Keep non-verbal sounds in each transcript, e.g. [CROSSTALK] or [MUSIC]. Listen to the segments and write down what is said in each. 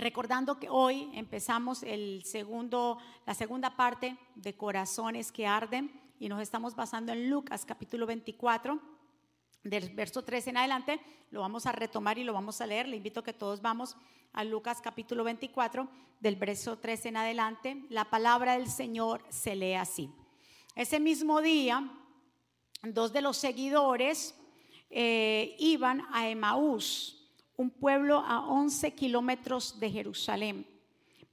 Recordando que hoy empezamos el segundo, la segunda parte de Corazones que Arden y nos estamos basando en Lucas capítulo 24, del verso 13 en adelante. Lo vamos a retomar y lo vamos a leer. Le invito a que todos vamos a Lucas capítulo 24, del verso 13 en adelante. La palabra del Señor se lee así. Ese mismo día, dos de los seguidores eh, iban a Emaús un pueblo a 11 kilómetros de Jerusalén.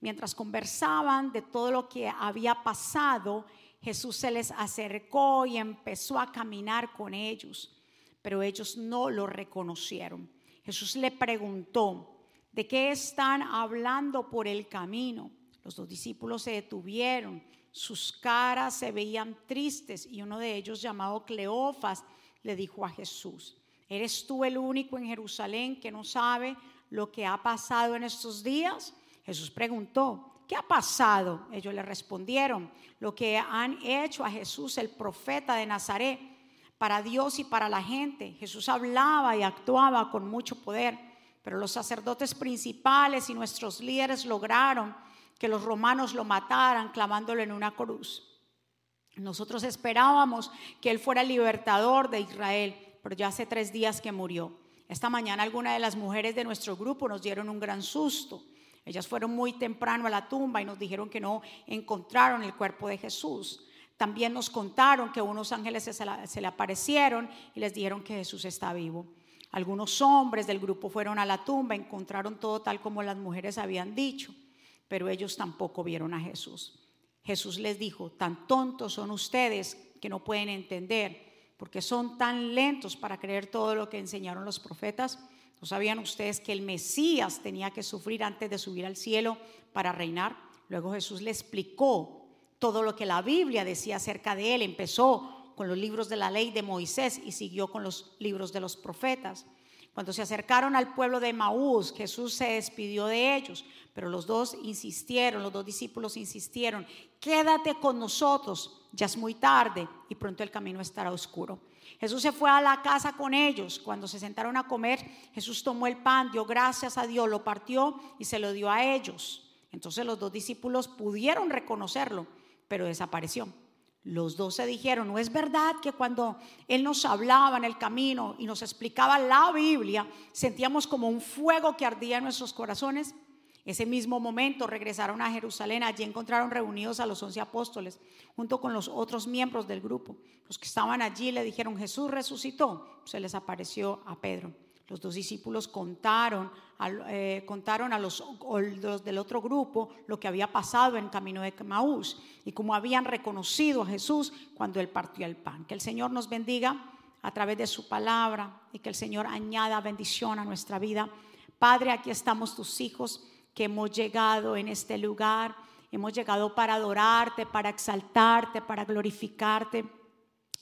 Mientras conversaban de todo lo que había pasado, Jesús se les acercó y empezó a caminar con ellos, pero ellos no lo reconocieron. Jesús le preguntó, ¿de qué están hablando por el camino? Los dos discípulos se detuvieron, sus caras se veían tristes y uno de ellos, llamado Cleofas, le dijo a Jesús, ¿Eres tú el único en Jerusalén que no sabe lo que ha pasado en estos días? Jesús preguntó, ¿qué ha pasado? Ellos le respondieron, lo que han hecho a Jesús, el profeta de Nazaret, para Dios y para la gente. Jesús hablaba y actuaba con mucho poder, pero los sacerdotes principales y nuestros líderes lograron que los romanos lo mataran clavándolo en una cruz. Nosotros esperábamos que Él fuera el libertador de Israel pero ya hace tres días que murió. Esta mañana algunas de las mujeres de nuestro grupo nos dieron un gran susto. Ellas fueron muy temprano a la tumba y nos dijeron que no encontraron el cuerpo de Jesús. También nos contaron que unos ángeles se, le aparecieron y les dijeron que Jesús está vivo. Algunos hombres del grupo fueron a la tumba, encontraron todo tal como las mujeres habían dicho, pero ellos tampoco vieron a Jesús. Jesús les dijo, tan tontos son ustedes que no pueden entender porque son tan lentos para creer todo lo que enseñaron los profetas. ¿No sabían ustedes que el Mesías tenía que sufrir antes de subir al cielo para reinar? Luego Jesús le explicó todo lo que la Biblia decía acerca de él. Empezó con los libros de la ley de Moisés y siguió con los libros de los profetas. Cuando se acercaron al pueblo de Maús, Jesús se despidió de ellos, pero los dos insistieron, los dos discípulos insistieron, quédate con nosotros, ya es muy tarde y pronto el camino estará oscuro. Jesús se fue a la casa con ellos. Cuando se sentaron a comer, Jesús tomó el pan, dio gracias a Dios, lo partió y se lo dio a ellos. Entonces los dos discípulos pudieron reconocerlo, pero desapareció. Los dos se dijeron, ¿no es verdad que cuando Él nos hablaba en el camino y nos explicaba la Biblia, sentíamos como un fuego que ardía en nuestros corazones? Ese mismo momento regresaron a Jerusalén, allí encontraron reunidos a los once apóstoles, junto con los otros miembros del grupo. Los que estaban allí le dijeron, Jesús resucitó. Se les apareció a Pedro. Los dos discípulos contaron, eh, contaron a los, los, del otro grupo lo que había pasado en camino de Maús y cómo habían reconocido a Jesús cuando él partió el pan. Que el Señor nos bendiga a través de su palabra y que el Señor añada bendición a nuestra vida. Padre, aquí estamos tus hijos que hemos llegado en este lugar. Hemos llegado para adorarte, para exaltarte, para glorificarte.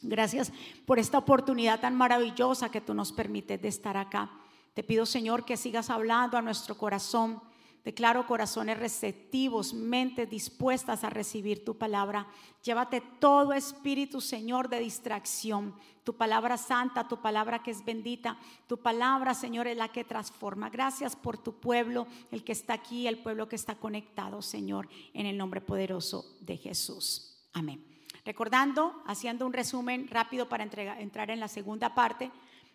Gracias por esta oportunidad tan maravillosa que tú nos permites de estar acá. Te pido, Señor, que sigas hablando a nuestro corazón. Declaro corazones receptivos, mentes dispuestas a recibir tu palabra. Llévate todo espíritu, Señor, de distracción. Tu palabra santa, tu palabra que es bendita. Tu palabra, Señor, es la que transforma. Gracias por tu pueblo, el que está aquí, el pueblo que está conectado, Señor, en el nombre poderoso de Jesús. Amén. Recordando, haciendo un resumen rápido para entrar en la segunda parte,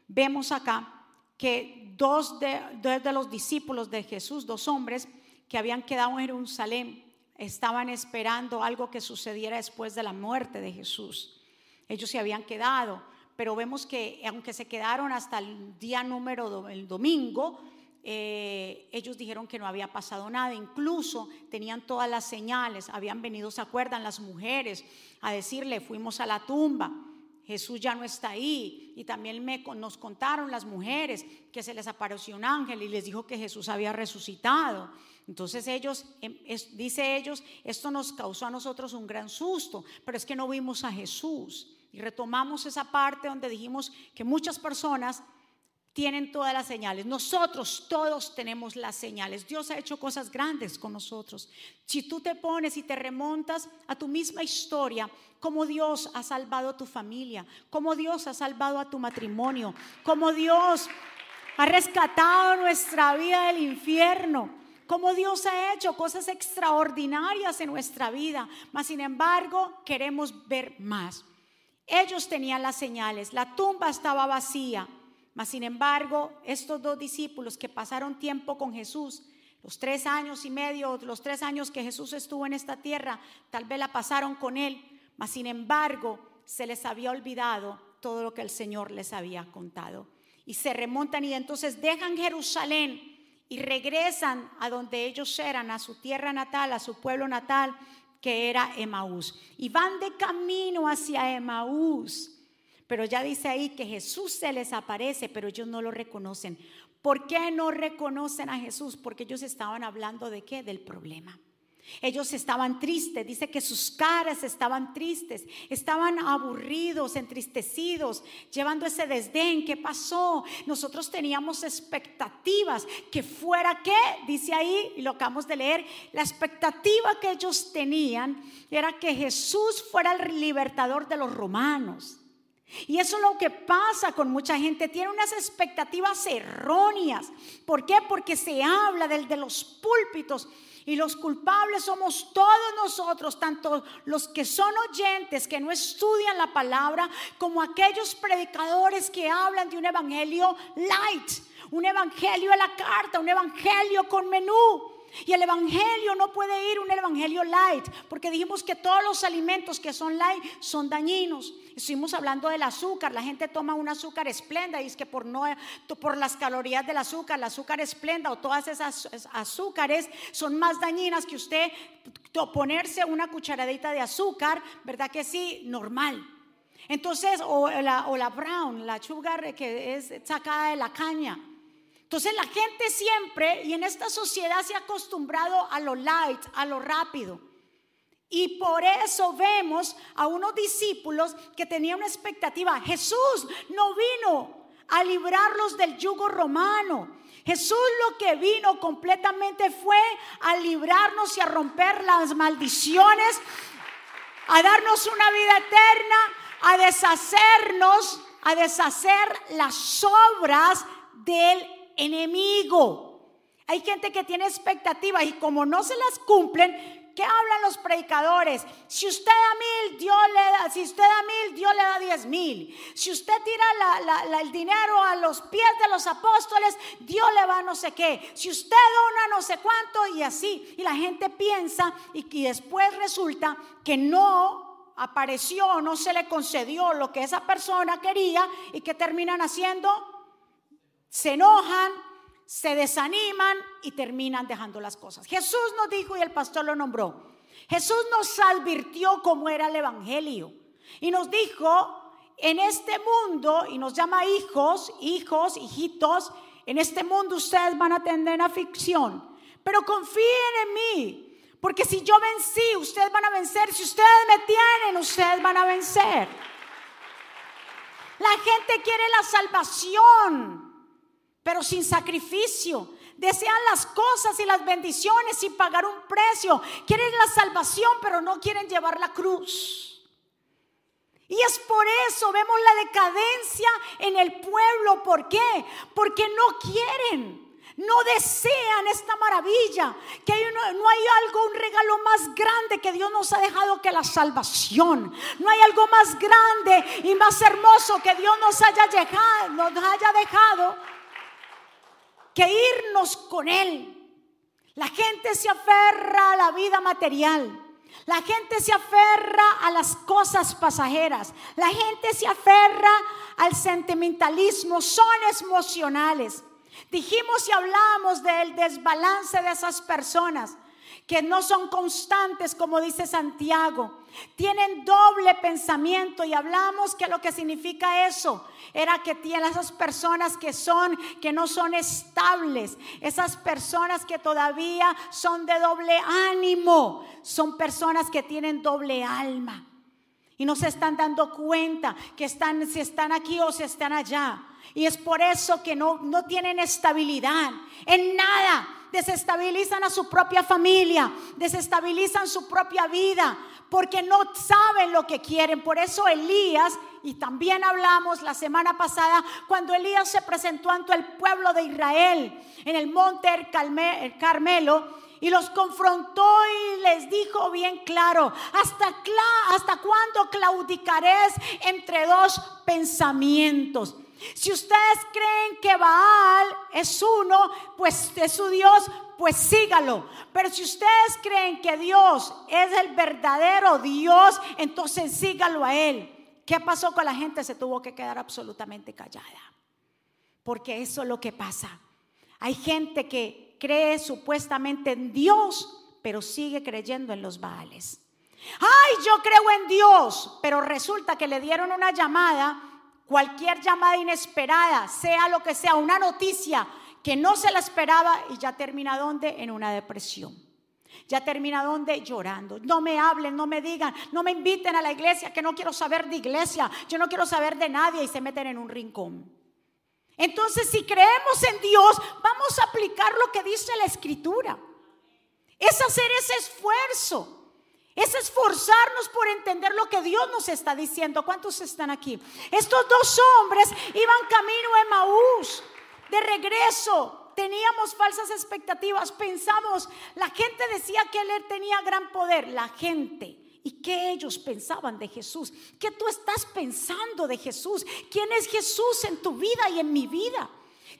vemos acá que dos de, de los discípulos de Jesús, dos hombres que habían quedado en Jerusalén, estaban esperando algo que sucediera después de la muerte de Jesús. Ellos se habían quedado, pero vemos que aunque se quedaron hasta el día número, el domingo, eh, ellos dijeron que no había pasado nada, incluso tenían todas las señales, habían venido, se acuerdan, las mujeres a decirle, fuimos a la tumba, Jesús ya no está ahí. Y también me, nos contaron las mujeres que se les apareció un ángel y les dijo que Jesús había resucitado. Entonces ellos, em, dice ellos, esto nos causó a nosotros un gran susto, pero es que no vimos a Jesús. Y retomamos esa parte donde dijimos que muchas personas tienen todas las señales. Nosotros todos tenemos las señales. Dios ha hecho cosas grandes con nosotros. Si tú te pones y te remontas a tu misma historia, cómo Dios ha salvado a tu familia, cómo Dios ha salvado a tu matrimonio, cómo Dios ha rescatado nuestra vida del infierno, cómo Dios ha hecho cosas extraordinarias en nuestra vida, mas sin embargo queremos ver más. Ellos tenían las señales, la tumba estaba vacía, mas sin embargo estos dos discípulos que pasaron tiempo con Jesús, los tres años y medio, los tres años que Jesús estuvo en esta tierra, tal vez la pasaron con Él, mas sin embargo se les había olvidado todo lo que el Señor les había contado. Y se remontan y entonces dejan Jerusalén y regresan a donde ellos eran, a su tierra natal, a su pueblo natal, que era Emaús. Y van de camino hacia Emaús. Pero ya dice ahí que Jesús se les aparece, pero ellos no lo reconocen. ¿Por qué no reconocen a Jesús? Porque ellos estaban hablando de qué? Del problema. Ellos estaban tristes, dice que sus caras estaban tristes, estaban aburridos, entristecidos, llevando ese desdén. ¿Qué pasó? Nosotros teníamos expectativas que fuera qué, dice ahí, y lo acabamos de leer, la expectativa que ellos tenían era que Jesús fuera el libertador de los romanos. Y eso es lo que pasa con mucha gente. Tiene unas expectativas erróneas. ¿Por qué? Porque se habla del de los púlpitos. Y los culpables somos todos nosotros, tanto los que son oyentes, que no estudian la palabra, como aquellos predicadores que hablan de un evangelio light, un evangelio a la carta, un evangelio con menú. Y el evangelio no puede ir un evangelio light, porque dijimos que todos los alimentos que son light son dañinos. Estuvimos hablando del azúcar, la gente toma un azúcar esplenda y es que por no por las calorías del azúcar, el azúcar esplenda o todas esas azúcares son más dañinas que usted ponerse una cucharadita de azúcar, ¿verdad que sí? Normal. Entonces, o la, o la brown, la sugar que es sacada de la caña. Entonces la gente siempre, y en esta sociedad se ha acostumbrado a lo light, a lo rápido. Y por eso vemos a unos discípulos que tenían una expectativa. Jesús no vino a librarlos del yugo romano. Jesús lo que vino completamente fue a librarnos y a romper las maldiciones, a darnos una vida eterna, a deshacernos, a deshacer las obras del enemigo. Hay gente que tiene expectativas y como no se las cumplen, ¿qué hablan los predicadores? Si usted da mil, Dios le da, si usted da mil, Dios le da diez mil. Si usted tira el dinero a los pies de los apóstoles, Dios le va no sé qué. Si usted dona no sé cuánto y así. Y la gente piensa y, y después resulta que no apareció, no se le concedió lo que esa persona quería y que terminan haciendo se enojan, se desaniman y terminan dejando las cosas. Jesús nos dijo y el pastor lo nombró. Jesús nos advirtió cómo era el Evangelio y nos dijo, en este mundo, y nos llama hijos, hijos, hijitos, en este mundo ustedes van a tener aflicción, pero confíen en mí, porque si yo vencí, ustedes van a vencer, si ustedes me tienen, ustedes van a vencer. La gente quiere la salvación, pero sin sacrificio. Desean las cosas y las bendiciones sin pagar un precio. Quieren la salvación, pero no quieren llevar la cruz. Y es por eso vemos la decadencia en el pueblo. ¿Por qué? Porque no quieren. No desean esta maravilla, que no, hay algo, un regalo más grande que Dios nos ha dejado que la salvación. No hay algo más grande y más hermoso que Dios nos haya dejado, nos haya dejado que irnos con Él. La gente se aferra a la vida material. La gente se aferra a las cosas pasajeras. La gente se aferra al sentimentalismo. Son emocionales. Dijimos y hablamos del desbalance de esas personas que no son constantes, como dice Santiago. Tienen doble pensamiento y hablamos que lo que significa eso era que tienen esas personas que son, que no son estables, esas personas que todavía son de doble ánimo, son personas que tienen doble alma y no se están dando cuenta que están, si están aquí o si están allá. Y es por eso que no, no tienen estabilidad en nada desestabilizan a su propia familia, desestabilizan su propia vida, porque no saben lo que quieren. Por eso Elías, y también hablamos la semana pasada, cuando Elías se presentó ante el pueblo de Israel en el monte el Carmelo, y los confrontó y les dijo bien claro, ¿hasta, hasta cuándo claudicaréis entre dos pensamientos? Si ustedes creen que Baal es uno, pues es su Dios, pues sígalo. Pero si ustedes creen que Dios es el verdadero Dios, entonces sígalo a Él. ¿Qué pasó con la gente? Se tuvo que quedar absolutamente callada. Porque eso es lo que pasa. Hay gente que cree supuestamente en Dios, pero sigue creyendo en los Baales. Ay, yo creo en Dios, pero resulta que le dieron una llamada cualquier llamada inesperada, sea lo que sea, una noticia que no se la esperaba y ya termina donde? En una depresión. Ya termina donde? Llorando. No me hablen, no me digan, no me inviten a la iglesia, que no quiero saber de iglesia, yo no quiero saber de nadie y se meten en un rincón. Entonces, si creemos en Dios, vamos a aplicar lo que dice la escritura. Es hacer ese esfuerzo. Es esforzarnos por entender lo que Dios nos está diciendo. ¿Cuántos están aquí? Estos dos hombres iban camino a Emaús, de regreso. Teníamos falsas expectativas, pensamos, la gente decía que él tenía gran poder, la gente. ¿Y qué ellos pensaban de Jesús? ¿Qué tú estás pensando de Jesús? ¿Quién es Jesús en tu vida y en mi vida?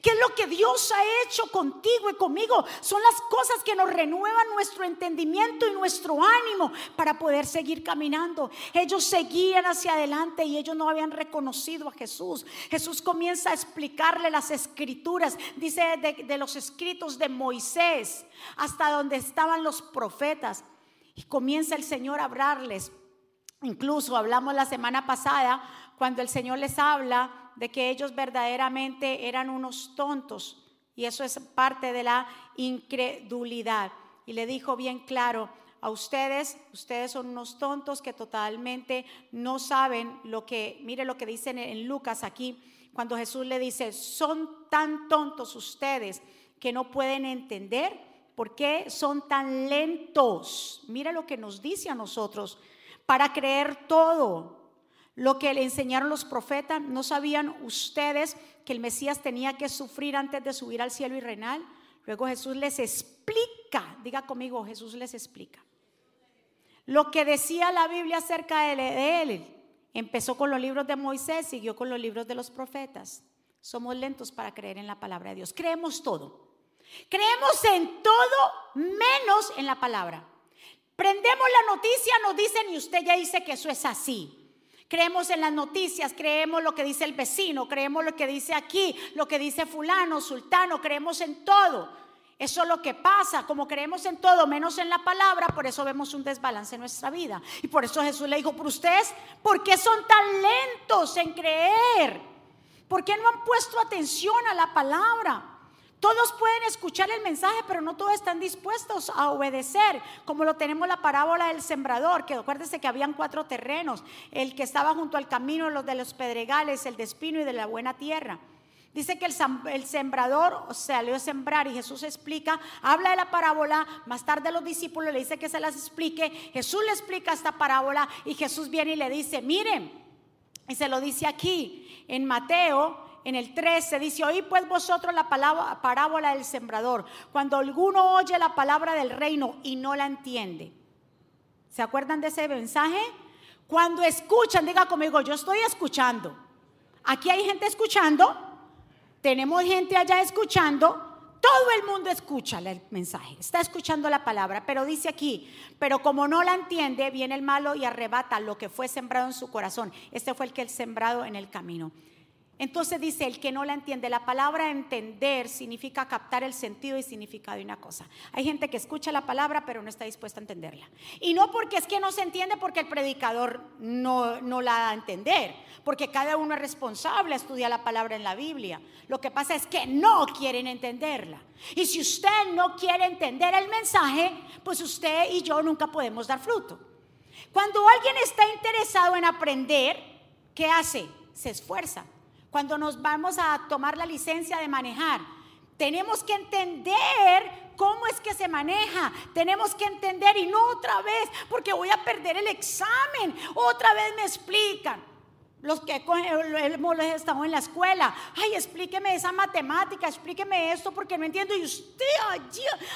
¿Qué es lo que Dios ha hecho contigo y conmigo? Son las cosas que nos renuevan nuestro entendimiento y nuestro ánimo para poder seguir caminando. Ellos seguían hacia adelante y ellos no habían reconocido a Jesús. Jesús comienza a explicarle las escrituras, dice de, de los escritos de Moisés hasta donde estaban los profetas. Y comienza el Señor a hablarles. Incluso hablamos la semana pasada cuando el Señor les habla de que ellos verdaderamente eran unos tontos. Y eso es parte de la incredulidad. Y le dijo bien claro, a ustedes, ustedes son unos tontos que totalmente no saben lo que, mire lo que dicen en Lucas aquí, cuando Jesús le dice, son tan tontos ustedes que no pueden entender por qué son tan lentos. Mire lo que nos dice a nosotros, para creer todo lo que le enseñaron los profetas. ¿No sabían ustedes que el Mesías tenía que sufrir antes de subir al cielo y reinar? Luego Jesús les explica, diga conmigo, Jesús les explica. Lo que decía la Biblia acerca de él, empezó con los libros de Moisés, siguió con los libros de los profetas. Somos lentos para creer en la palabra de Dios. Creemos todo. Creemos en todo menos en la palabra. Prendemos la noticia, nos dicen y usted ya dice que eso es así. Creemos en las noticias, creemos lo que dice el vecino, creemos lo que dice aquí, lo que dice fulano, sultano, creemos en todo. Eso es lo que pasa, como creemos en todo menos en la palabra, por eso vemos un desbalance en nuestra vida. Y por eso Jesús le dijo, por ustedes, ¿por qué son tan lentos en creer? ¿Por qué no han puesto atención a la palabra? Todos pueden escuchar el mensaje, pero no todos están dispuestos a obedecer, como lo tenemos la parábola del sembrador, que acuérdese que habían cuatro terrenos, el que estaba junto al camino, los de los pedregales, el de espino y de la buena tierra. Dice que el, sembrador salió a sembrar y Jesús explica, habla de la parábola, más tarde los discípulos le dice que se las explique, Jesús le explica esta parábola y Jesús viene y le dice, miren, y se lo dice aquí en Mateo en el 13 dice, oí pues vosotros la palabra, parábola del sembrador. Cuando alguno oye la palabra del reino y no la entiende. ¿Se acuerdan de ese mensaje? Cuando escuchan, diga conmigo, yo estoy escuchando. Aquí hay gente escuchando, tenemos gente allá escuchando, todo el mundo escucha el mensaje, está escuchando la palabra, pero dice aquí, pero como no la entiende, viene el malo y arrebata lo que fue sembrado en su corazón. Este fue el que el sembrado en el camino. Entonces dice, el que no la entiende, la palabra entender significa captar el sentido y significado de una cosa. Hay gente que escucha la palabra pero no está dispuesta a entenderla. Y no porque es que no se entiende porque el predicador no, no la da a entender, porque cada uno es responsable a estudiar la palabra en la Biblia. Lo que pasa es que no quieren entenderla. Y si usted no quiere entender el mensaje, pues usted y yo nunca podemos dar fruto. Cuando alguien está interesado en aprender, ¿qué hace? Se esfuerza cuando nos vamos a tomar la licencia de manejar, Tenemos que entender cómo es que se maneja. Tenemos que entender y no otra vez, porque voy a perder el examen. Otra vez me explican. Los que hemos estado en la escuela, ay, explíqueme esa matemática, explíqueme esto porque no entiendo. Y usted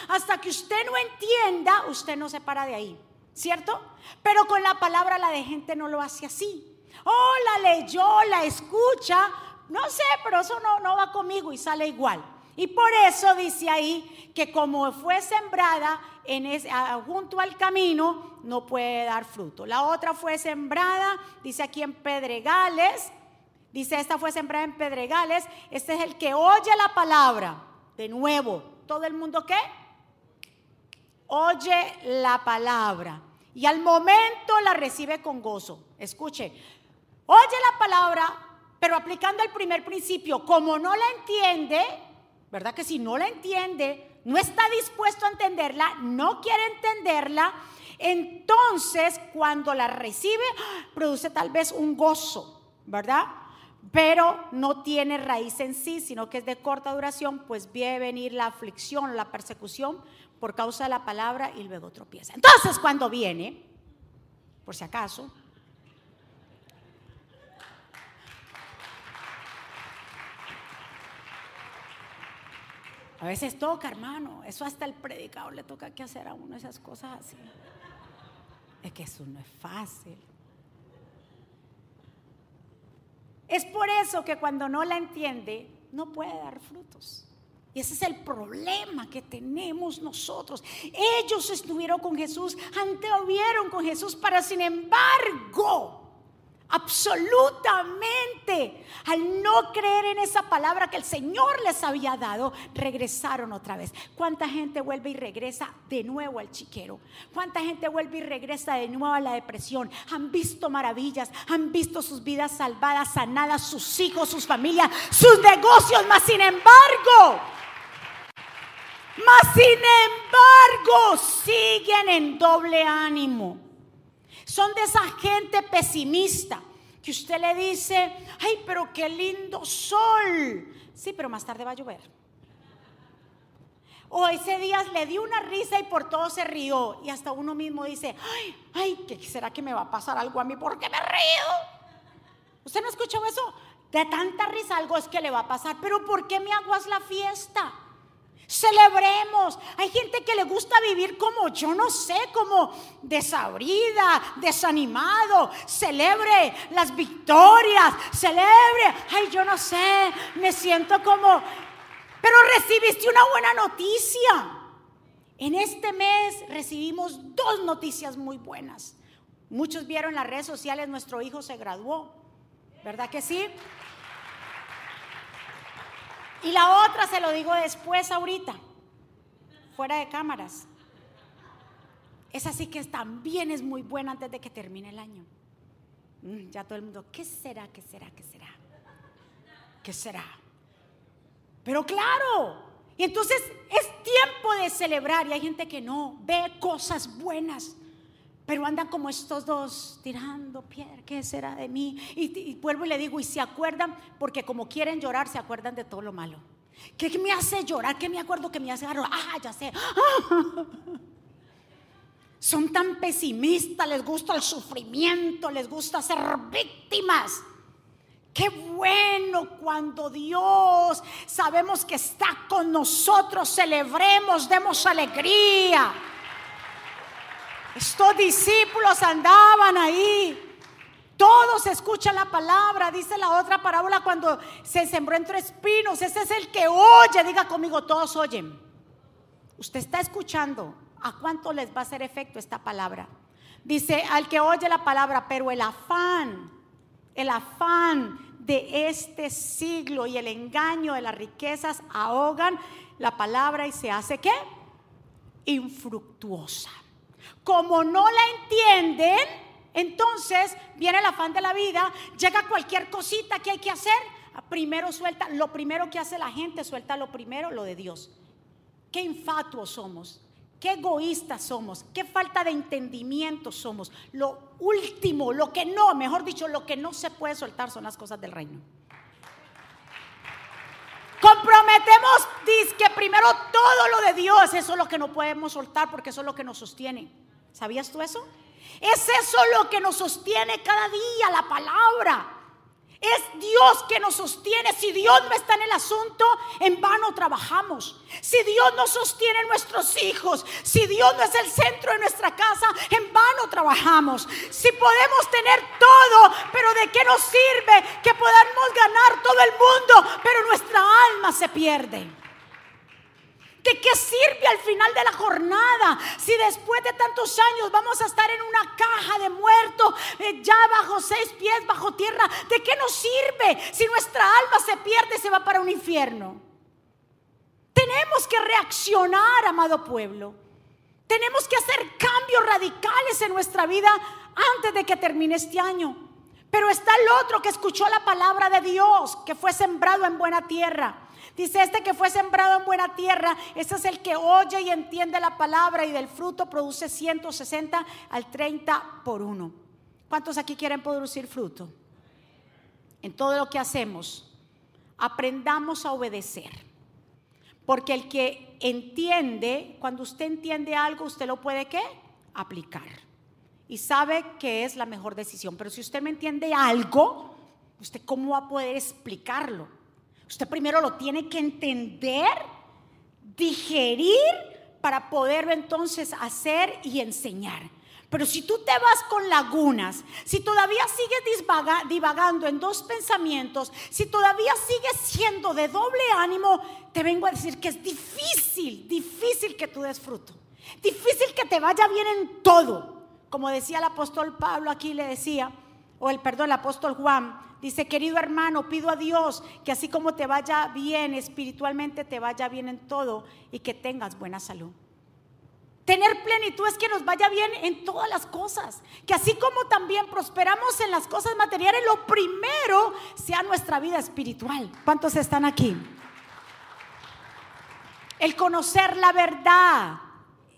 hasta que usted no entienda, usted no se para de ahí, ¿cierto? Pero con la palabra la de gente no lo hace así. Oh, la leyó, la escucha, no sé, pero eso no, no va conmigo y sale igual. Y por eso dice ahí que como fue sembrada en junto al camino, no puede dar fruto. La otra fue sembrada, dice aquí en pedregales, dice esta fue sembrada en pedregales, este es el que oye la palabra. De nuevo, ¿todo el mundo qué? Oye la palabra y al momento la recibe con gozo. Escuche, oye la palabra, pero aplicando el primer principio, como no la entiende, ¿verdad? Que si no la entiende, no está dispuesto a entenderla, no quiere entenderla, entonces cuando la recibe, produce tal vez un gozo, ¿verdad? Pero no tiene raíz en sí, sino que es de corta duración, pues viene venir la aflicción, la persecución por causa de la palabra y luego tropieza. Entonces cuando viene, por si acaso, A veces toca, hermano. Eso hasta el predicador le toca que hacer a uno esas cosas así. Es que eso no es fácil. Es por eso que cuando no la entiende, no puede dar frutos. Y ese es el problema que tenemos nosotros. Ellos estuvieron con Jesús, antevieron con Jesús, para sin embargo, Absolutamente. Al no creer en esa palabra que el Señor les había dado, regresaron otra vez. ¿Cuánta gente vuelve y regresa de nuevo al chiquero? ¿Cuánta gente vuelve y regresa de nuevo a la depresión? Han visto maravillas, han visto sus vidas salvadas, sanadas, sus hijos, sus familias, sus negocios, más sin embargo, más sin embargo, siguen en doble ánimo. Son de esa gente pesimista que usted le dice, ay, pero qué lindo sol. Sí, pero más tarde va a llover. O ese día le dio una risa y por todo se rió. Y hasta uno mismo dice, ay, ay, ¿qué será que me va a pasar algo a mí? ¿Por qué me río? ¿Usted no escuchó eso? De tanta risa algo es que le va a pasar. Pero ¿por qué me aguas la fiesta? Celebremos. Hay gente que le gusta vivir como yo no sé, como desabrida, desanimado. Celebre las victorias. Celebre. Ay, yo no sé. Me siento como... Pero recibiste una buena noticia. En este mes recibimos dos noticias muy buenas. Muchos vieron en las redes sociales, nuestro hijo se graduó. ¿Verdad que sí? Y la otra se lo digo después ahorita, fuera de cámaras. Es así que también es muy buena antes de que termine el año. Mm, ya todo el mundo, ¿qué será? ¿Qué será? ¿Qué será? ¿Qué será? Pero claro, y entonces es tiempo de celebrar y hay gente que no ve cosas buenas. Pero andan como estos dos tirando piedra, ¿qué será de mí? Y, vuelvo y le digo, y se acuerdan, porque como quieren llorar, se acuerdan de todo lo malo. ¿Qué me hace llorar? ¿Qué me acuerdo que me hace llorar? Ah, ya sé. [LAUGHS] Son tan pesimistas, les gusta el sufrimiento, les gusta ser víctimas. Qué bueno cuando Dios sabemos que está con nosotros, celebremos, demos alegría. Estos discípulos andaban ahí. Todos escuchan la palabra, dice la otra parábola cuando se sembró entre espinos. Ese es el que oye, diga conmigo, todos oyen. Usted está escuchando. ¿A cuánto les va a hacer efecto esta palabra? Dice, al que oye la palabra, pero el afán, el afán de este siglo y el engaño de las riquezas ahogan la palabra y se hace qué? Infructuosa. Como no la entienden, entonces viene el afán de la vida, llega cualquier cosita que hay que hacer, primero suelta, lo primero que hace la gente, suelta lo primero, lo de Dios. Qué infatuos somos, qué egoístas somos, qué falta de entendimiento somos. Lo último, lo que no, mejor dicho, lo que no se puede soltar son las cosas del reino. Comprometemos, dice que primero todo lo de Dios, eso es lo que no podemos soltar porque eso es lo que nos sostiene. ¿Sabías tú eso? Es eso lo que nos sostiene cada día, la palabra. Es Dios que nos sostiene. Si Dios no está en el asunto, en vano trabajamos. Si Dios no sostiene nuestros hijos, si Dios no es el centro de nuestra casa, en vano trabajamos. Si podemos tener todo, pero ¿de qué nos sirve que podamos ganar todo el mundo, pero nuestra alma se pierde? ¿De qué sirve al final de la jornada si después de tantos años vamos a estar en una caja de muertos, eh, ya bajo seis pies, bajo tierra? ¿De qué nos sirve si nuestra alma se pierde y se va para un infierno? Tenemos que reaccionar, amado pueblo. Tenemos que hacer cambios radicales en nuestra vida antes de que termine este año. Pero está el otro que escuchó la palabra de Dios, que fue sembrado en buena tierra Dice, este que fue sembrado en buena tierra, ese es el que oye y entiende la palabra y del fruto produce 160 al 30 por uno. ¿Cuántos aquí quieren producir fruto? En todo lo que hacemos, aprendamos a obedecer. Porque el que entiende, cuando usted entiende algo, usted lo puede qué? Aplicar. Y sabe que es la mejor decisión. Pero si usted no entiende algo, ¿usted cómo va a poder explicarlo? Usted primero lo tiene que entender, digerir para poderlo entonces hacer y enseñar. Pero si tú te vas con lagunas, si todavía sigues divagando en dos pensamientos, si todavía sigues siendo de doble ánimo, te vengo a decir que es difícil, difícil que tú des fruto. Difícil que te vaya bien en todo. Como decía el apóstol Pablo aquí, le decía, o el perdón, el apóstol Juan, Dice, querido hermano, pido a Dios que así como te vaya bien espiritualmente, te vaya bien en todo y que tengas buena salud. Tener plenitud es que nos vaya bien en todas las cosas. Que así como también prosperamos en las cosas materiales, lo primero sea nuestra vida espiritual. ¿Cuántos están aquí? El conocer la verdad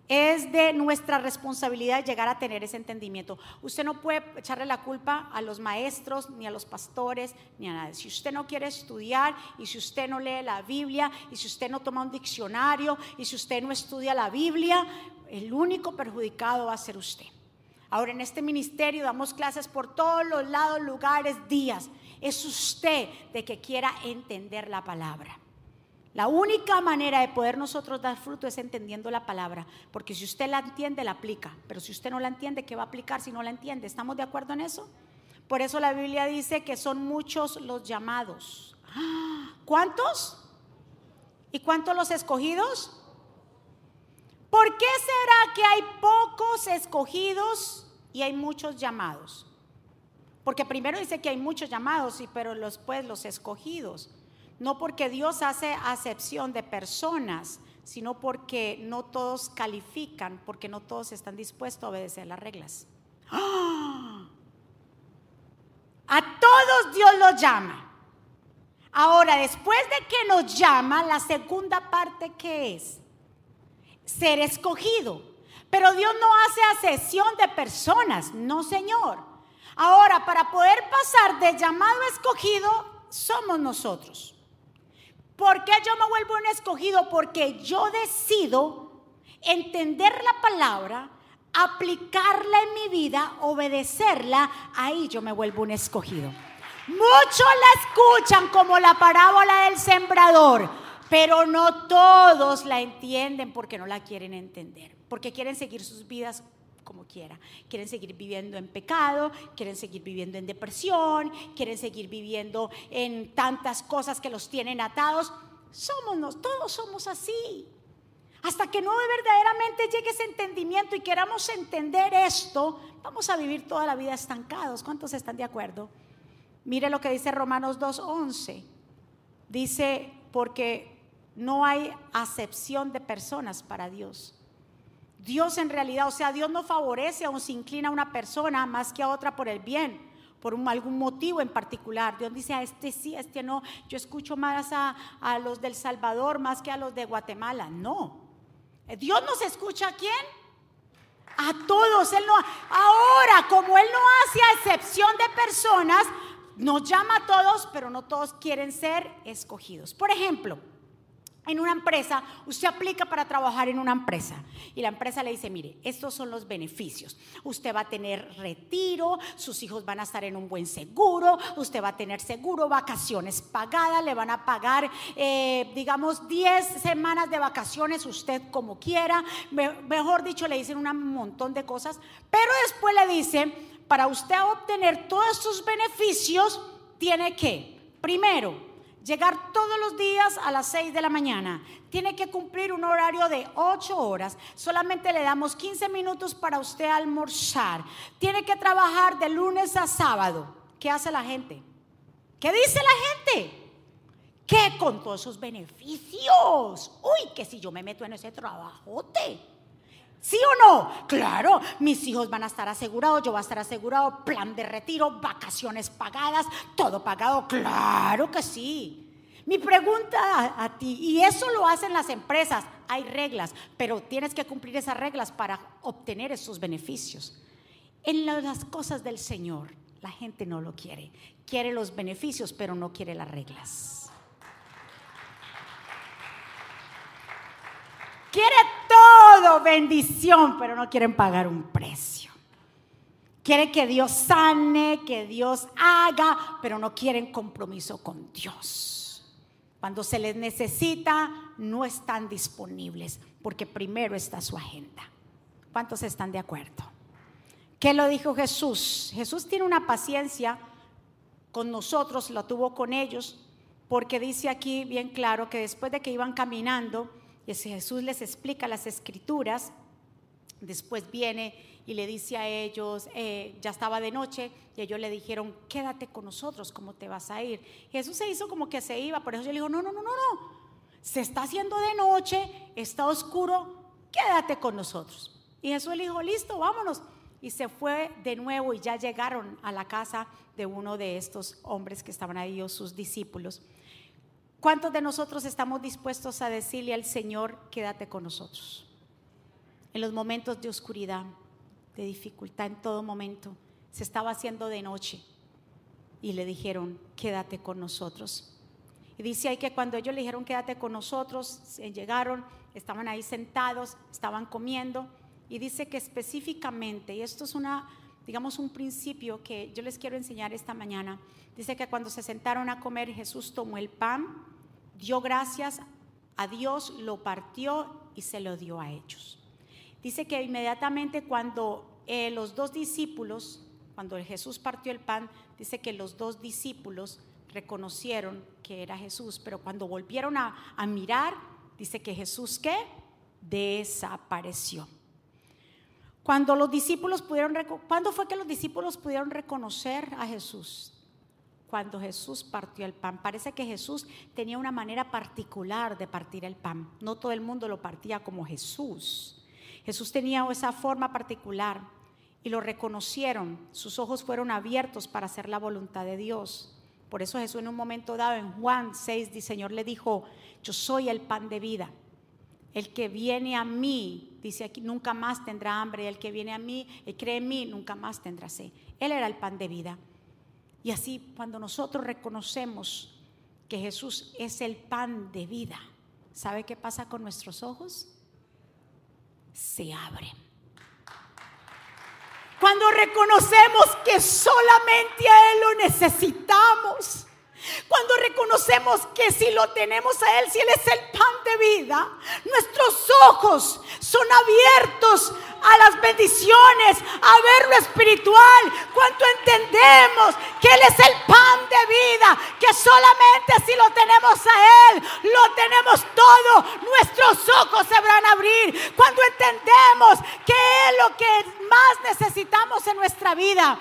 es de nuestra responsabilidad llegar a tener ese entendimiento. Usted no puede echarle la culpa a los maestros, ni a los pastores, ni a nadie. Si usted no quiere estudiar y si usted no lee la Biblia y si usted no toma un diccionario y si usted no estudia la Biblia, el único perjudicado va a ser usted. Ahora en este ministerio damos clases por todos los lados, lugares, días. Es usted de que quiera entender la palabra. La única manera de poder nosotros dar fruto es entendiendo la palabra, porque si usted la entiende, la aplica, pero si usted no la entiende, ¿qué va a aplicar si no la entiende? ¿Estamos de acuerdo en eso? Por eso la Biblia dice que son muchos los llamados. ¿Cuántos? ¿Y cuántos los escogidos? ¿Por qué será que hay pocos escogidos y hay muchos llamados? Porque primero dice que hay muchos llamados, y pero los pues los escogidos. No porque Dios hace acepción de personas, sino porque no todos califican, porque no todos están dispuestos a obedecer las reglas. [GASPS] A todos Dios los llama. Ahora, después de que nos llama, la segunda parte que es ser escogido. Pero Dios no hace acepción de personas, no Señor. Ahora, para poder pasar de llamado a escogido, somos nosotros. ¿Por qué yo me vuelvo un escogido? Porque yo decido entender la palabra, aplicarla en mi vida, obedecerla, ahí yo me vuelvo un escogido. Muchos la escuchan como la parábola del sembrador, pero no todos la entienden porque no la quieren entender, porque quieren seguir sus vidas como quiera. Quieren seguir viviendo en pecado, quieren seguir viviendo en depresión, quieren seguir viviendo en tantas cosas que los tienen atados. Somos, todos somos así. Hasta que no verdaderamente llegue ese entendimiento y queramos entender esto, vamos a vivir toda la vida estancados. ¿Cuántos están de acuerdo? Mire lo que dice Romanos 2.11. Dice, porque no hay acepción de personas para Dios. Dios en realidad, o sea, Dios no favorece o se inclina a una persona más que a otra por el bien, por algún motivo en particular. Dios dice a este sí, a este no. Yo escucho más a, a los del Salvador más que a los de Guatemala. No. Dios nos escucha a quién? A todos. Él no, ahora, como Él no hace excepción de personas, nos llama a todos, pero no todos quieren ser escogidos. Por ejemplo, en una empresa, usted aplica para trabajar en una empresa y la empresa le dice, mire, estos son los beneficios. Usted va a tener retiro, sus hijos van a estar en un buen seguro, usted va a tener seguro, vacaciones pagadas, le van a pagar, eh, digamos, 10 semanas de vacaciones, usted como quiera. mejor dicho, le dicen un montón de cosas, pero después le dicen, para usted obtener todos estos beneficios, tiene que, primero, llegar todos los días a las 6 de la mañana. Tiene que cumplir un horario de 8 horas. Solamente le damos 15 minutos para usted almorzar. Tiene que trabajar de lunes a sábado. ¿Qué hace la gente? ¿Qué dice la gente? ¿Qué con todos esos beneficios? Uy, que si yo me meto en ese trabajote. ¿Sí o no? Claro, mis hijos van a estar asegurados, yo voy a estar asegurado, plan de retiro, vacaciones pagadas, todo pagado. Claro que sí. Mi pregunta a, ti, y eso lo hacen las empresas, hay reglas, pero tienes que cumplir esas reglas para obtener esos beneficios. En las cosas del Señor, la gente no lo quiere. Quiere los beneficios, pero no quiere las reglas. Quiere todo bendición, pero no quieren pagar un precio. Quiere que Dios sane, que Dios haga, pero no quieren compromiso con Dios. Cuando se les necesita, no están disponibles, porque primero está su agenda. ¿Cuántos están de acuerdo? ¿Qué lo dijo Jesús? Jesús tiene una paciencia con nosotros, lo tuvo con ellos, porque dice aquí bien claro que después de que iban caminando, y Jesús les explica las escrituras, después viene y le dice a ellos, eh, ya estaba de noche, y ellos le dijeron, quédate con nosotros, ¿cómo te vas a ir? Jesús se hizo como que se iba, por eso yo le digo, no, no, no, no, no, se está haciendo de noche, está oscuro, quédate con nosotros. Y Jesús le dijo, listo, vámonos. Y se fue de nuevo y ya llegaron a la casa de uno de estos hombres que estaban ahí, o sus discípulos. ¿Cuántos de nosotros estamos dispuestos a decirle al Señor, quédate con nosotros? En los momentos de oscuridad, de dificultad, en todo momento, se estaba haciendo de noche y le dijeron, quédate con nosotros. Y dice ahí que cuando ellos le dijeron, quédate con nosotros, llegaron, estaban ahí sentados, estaban comiendo. Y dice que específicamente, y esto es una, digamos, un principio que yo les quiero enseñar esta mañana, Dice que cuando se sentaron a comer, Jesús tomó el pan, dio gracias a Dios, lo partió y se lo dio a ellos. Dice que inmediatamente cuando eh, los dos discípulos, cuando Jesús partió el pan, dice que los dos discípulos reconocieron que era Jesús, pero cuando volvieron a, a mirar, dice que Jesús qué? Desapareció. Cuando los discípulos pudieron, ¿cuándo fue que los discípulos pudieron reconocer a Jesús? cuando Jesús partió el pan. Parece que Jesús tenía una manera particular de partir el pan. No todo el mundo lo partía como Jesús. Jesús tenía esa forma particular y lo reconocieron. Sus ojos fueron abiertos para hacer la voluntad de Dios. Por eso Jesús en un momento dado en Juan 6, el Señor le dijo, yo soy el pan de vida. El que viene a mí, dice aquí, nunca más tendrá hambre. El que viene a mí y cree en mí, nunca más tendrá sed. Él era el pan de vida. Y así cuando nosotros reconocemos que Jesús es el pan de vida, ¿sabe qué pasa con nuestros ojos? Se abren. Cuando reconocemos que solamente a Él lo necesitamos. Cuando reconocemos que si lo tenemos a Él, si Él es el pan de vida, nuestros ojos son abiertos a las bendiciones, a ver lo espiritual. Cuando entendemos que Él es el pan de vida, que solamente si lo tenemos a Él, lo tenemos todo, nuestros ojos se van a abrir. Cuando entendemos que es lo que más necesitamos en nuestra vida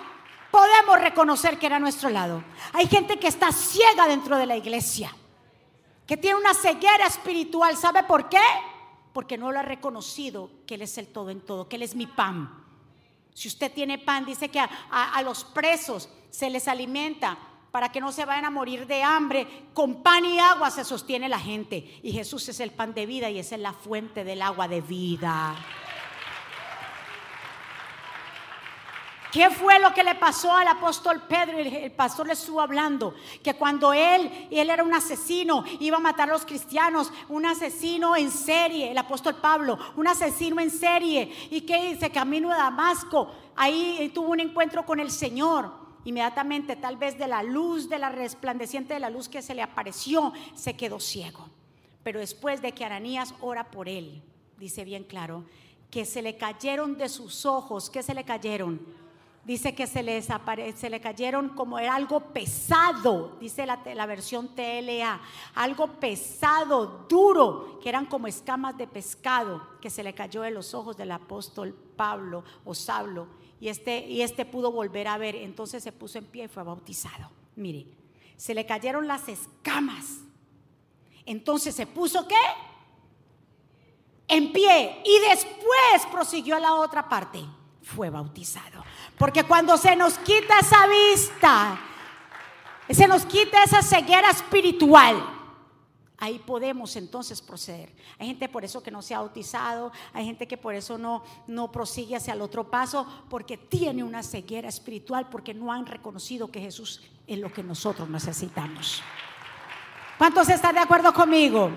podemos reconocer que era a nuestro lado. Hay gente que está ciega dentro de la iglesia, que tiene una ceguera espiritual. ¿Sabe por qué? Porque no lo ha reconocido que Él es el todo en todo, que Él es mi pan. Si usted tiene pan, dice que a, los presos se les alimenta para que no se vayan a morir de hambre. Con pan y agua se sostiene la gente. Y Jesús es el pan de vida y es la fuente del agua de vida. ¿Qué fue lo que le pasó al apóstol Pedro? El, pastor le estuvo hablando que cuando él, él era un asesino, iba a matar a los cristianos, un asesino en serie, el apóstol Pablo, un asesino en serie, y que dice camino a Damasco, ahí tuvo un encuentro con el Señor. Inmediatamente, tal vez de la luz, de la resplandeciente de la luz que se le apareció, se quedó ciego. Pero después de que Ananías ora por él, dice bien claro, que se le cayeron de sus ojos, ¿qué se le cayeron? Dice que se le, se le cayeron como era algo pesado, dice la, versión TLA, algo pesado, duro, que eran como escamas de pescado, que se le cayó de los ojos del apóstol Pablo o Saulo y este, y este pudo volver a ver. Entonces se puso en pie y fue bautizado. Mire, se le cayeron las escamas. Entonces se puso qué? En pie. Y después prosiguió a la otra parte. Fue bautizado. Porque cuando se nos quita esa vista, se nos quita esa ceguera espiritual Ahí podemos entonces proceder. Hay gente por eso que no se ha bautizado, hay gente que por eso no, no prosigue hacia el otro paso, porque tiene una ceguera espiritual, porque no han reconocido que Jesús es lo que nosotros necesitamos. ¿Cuántos están de acuerdo conmigo?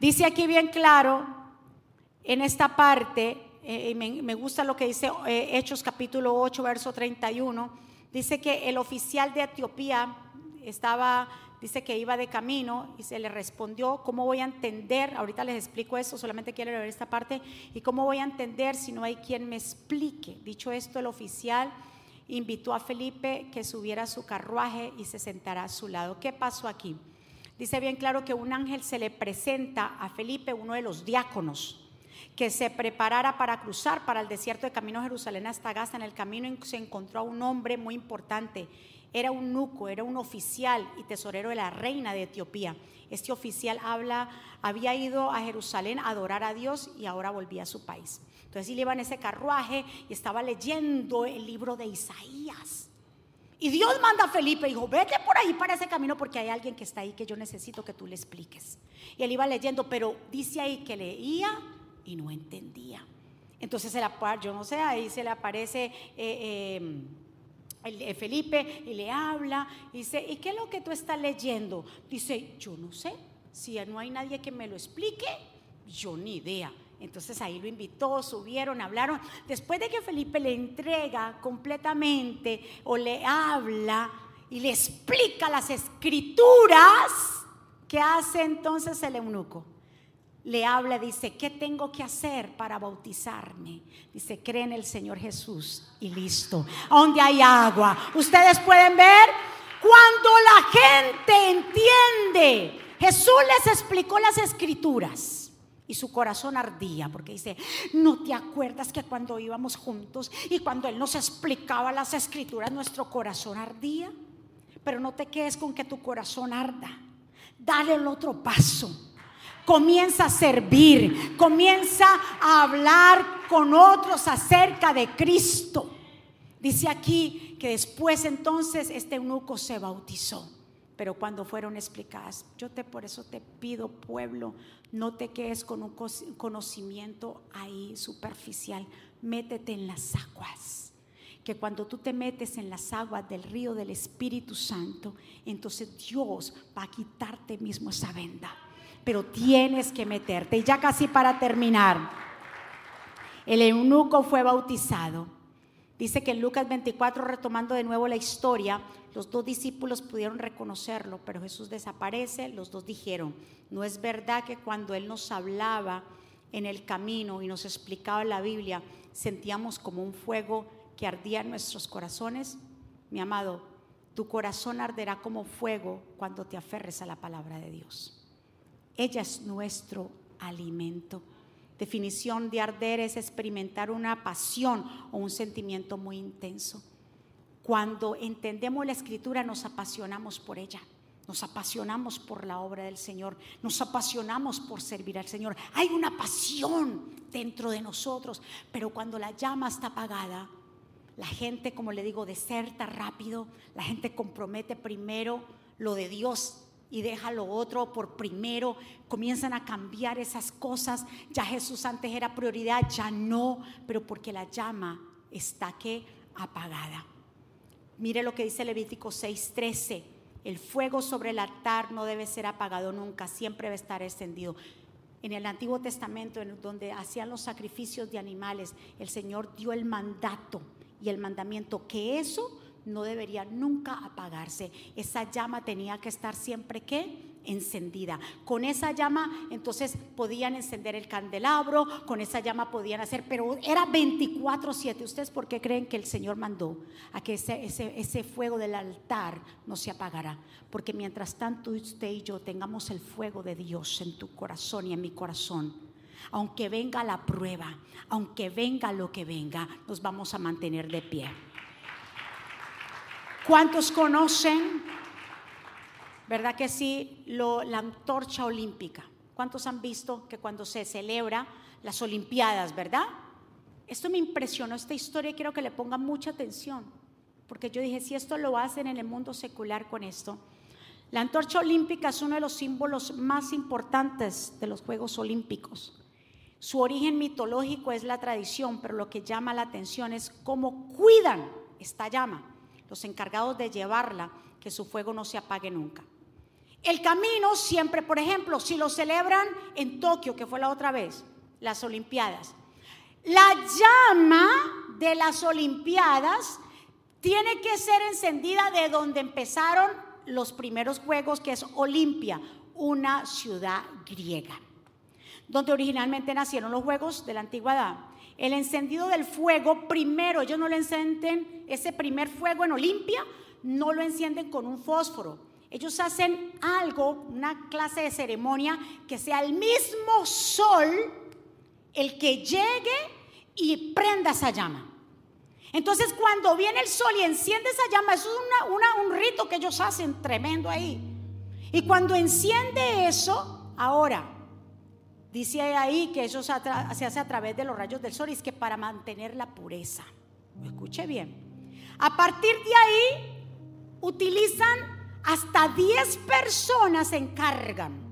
Dice aquí bien claro, en esta parte, eh, me, gusta lo que dice eh, Hechos capítulo 8, verso 31, dice que el oficial de Etiopía estaba dice que iba de camino y se le respondió, ¿cómo voy a entender? Ahorita les explico esto, solamente quiero ver esta parte. ¿Y cómo voy a entender si no hay quien me explique? Dicho esto, el oficial invitó a Felipe que subiera a su carruaje y se sentara a su lado. ¿Qué pasó aquí? Dice bien claro que un ángel se le presenta a Felipe, uno de los diáconos, que se preparara para cruzar para el desierto de camino a Jerusalén hasta Gaza. En el camino se encontró a un hombre muy importante era un nuco, era un oficial y tesorero de la reina de Etiopía. Este oficial habla, había ido a Jerusalén a adorar a Dios y ahora volvía a su país. Entonces él iba en ese carruaje y estaba leyendo el libro de Isaías. Y Dios manda a Felipe dijo, vete por ahí para ese camino porque hay alguien que está ahí que yo necesito que tú le expliques. Y él iba leyendo, pero dice ahí que leía y no entendía. Entonces, se la, yo no sé, ahí se le aparece... Eh, em, eh, Felipe y le habla y dice, ¿y qué es lo que tú estás leyendo? Dice, yo no sé, si no hay nadie que me lo explique, yo ni idea. Entonces ahí lo invitó, subieron, hablaron. Después de que Felipe le entrega completamente o le habla y le explica las escrituras, ¿qué hace entonces el eunuco? Le habla, dice, ¿qué tengo que hacer para bautizarme? Dice, cree en el Señor Jesús y listo. Donde hay agua. Ustedes pueden ver cuando la gente entiende. Jesús les explicó las escrituras. Y su corazón ardía porque dice, ¿no te acuerdas que cuando íbamos juntos y cuando Él nos explicaba las escrituras, nuestro corazón ardía? Pero no te quedes con que tu corazón arda. Dale el otro paso comienza a servir, comienza a hablar con otros acerca de Cristo. Dice aquí que después entonces este eunuco se bautizó. Pero cuando fueron explicadas, yo te por eso te pido, pueblo, no te quedes con un conocimiento ahí superficial. Métete en las aguas. Que cuando tú te metes en las aguas del río del Espíritu Santo, entonces Dios va a quitarte mismo esa venda pero tienes que meterte. Y ya casi para terminar, el eunuco fue bautizado. Dice que en Lucas 24, retomando de nuevo la historia, los dos discípulos pudieron reconocerlo, pero Jesús desaparece. Los dos dijeron, no es verdad que cuando Él nos hablaba en el camino y nos explicaba la Biblia, sentíamos como un fuego que ardía en nuestros corazones. Mi amado, tu corazón arderá como fuego cuando te aferres a la palabra de Dios. Ella es nuestro alimento. Definición de arder es experimentar una pasión o un sentimiento muy intenso. Cuando entendemos la escritura nos apasionamos por ella. Nos apasionamos por la obra del Señor, nos apasionamos por servir al Señor. Hay una pasión dentro de nosotros, pero cuando la llama está apagada, la gente, como le digo, deserta rápido, la gente compromete primero lo de Dios y deja lo otro por primero, comienzan a cambiar esas cosas. Ya Jesús antes era prioridad, ya no, pero porque la llama está que apagada. Mire lo que dice Levítico 6:13. El fuego sobre el altar no debe ser apagado nunca, siempre debe estar encendido. En el Antiguo Testamento, en donde hacían los sacrificios de animales, el Señor dio el mandato y el mandamiento que eso no debería nunca apagarse. Esa llama tenía que estar siempre que encendida. Con esa llama entonces podían encender el candelabro, con esa llama podían hacer, pero era 24/7. ¿Ustedes por qué creen que el Señor mandó a que ese, ese, ese fuego del altar no se apagara? Porque mientras tanto usted y yo tengamos el fuego de Dios en tu corazón y en mi corazón, aunque venga la prueba, aunque venga lo que venga, nos vamos a mantener de pie. ¿Cuántos conocen ¿verdad que sí? Lo, la antorcha olímpica. ¿Cuántos han visto que cuando se celebra las Olimpiadas, verdad? Esto me impresionó, esta historia, y quiero que le pongan mucha atención, porque yo dije, si esto lo hacen en el mundo secular con esto, la antorcha olímpica es uno de los símbolos más importantes de los Juegos Olímpicos. Su origen mitológico es la tradición, pero lo que llama la atención es cómo cuidan esta llama, los encargados de llevarla, que su fuego no se apague nunca. El camino siempre, por ejemplo, si lo celebran en Tokio, que fue la otra vez, las Olimpiadas, la llama de las Olimpiadas tiene que ser encendida de donde empezaron los primeros juegos, que es Olimpia, una ciudad griega, donde originalmente nacieron los juegos de la antigüedad. El encendido del fuego, primero, ellos no lo encienden, ese primer fuego en Olimpia, no lo encienden con un fósforo, ellos hacen algo, una clase de ceremonia, que sea el mismo sol el que llegue y prenda esa llama. Entonces cuando viene el sol y enciende esa llama, eso es un rito que ellos hacen tremendo ahí. Y cuando enciende eso, ahora, dice ahí que eso se, hace a través de los rayos del sol y es que para mantener la pureza. Escuche bien. A partir de ahí, utilizan hasta 10 personas se encargan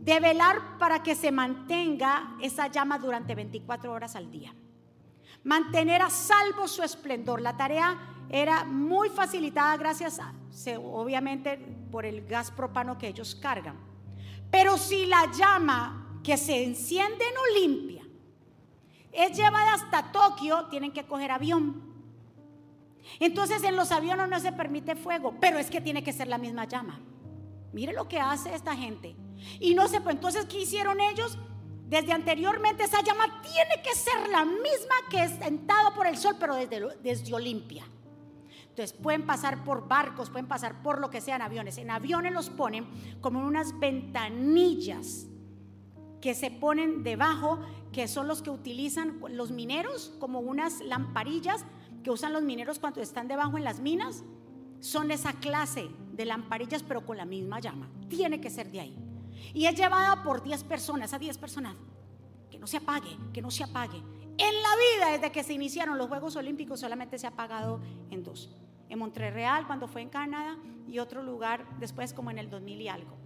de velar para que se mantenga esa llama durante 24 horas al día. Mantener a salvo su esplendor. La tarea era muy facilitada gracias a, obviamente, por el gas propano que ellos cargan. Pero si la llama que se enciende en Olimpia es llevada hasta Tokio, tienen que coger avión entonces en los aviones no se permite fuego, pero es que tiene que ser la misma llama. Mire lo que hace esta gente. Y no sé, pues entonces, ¿qué hicieron ellos? Desde anteriormente esa llama tiene que ser la misma que es sentado por el sol, pero desde, desde Olimpia. Entonces pueden pasar por barcos, pueden pasar por lo que sean aviones. En aviones los ponen como unas ventanillas que se ponen debajo, que son los que utilizan los mineros como unas lamparillas que usan los mineros cuando están debajo en las minas son esa clase de lamparillas, pero con la misma llama. Tiene que ser de ahí. Y es llevada por 10 personas, a 10 personas. Que no se apague, que no se apague. En la vida, desde que se iniciaron los Juegos Olímpicos, solamente se ha apagado en dos. En Montreal, cuando fue en Canadá, y otro lugar después, como en el 2000 y algo.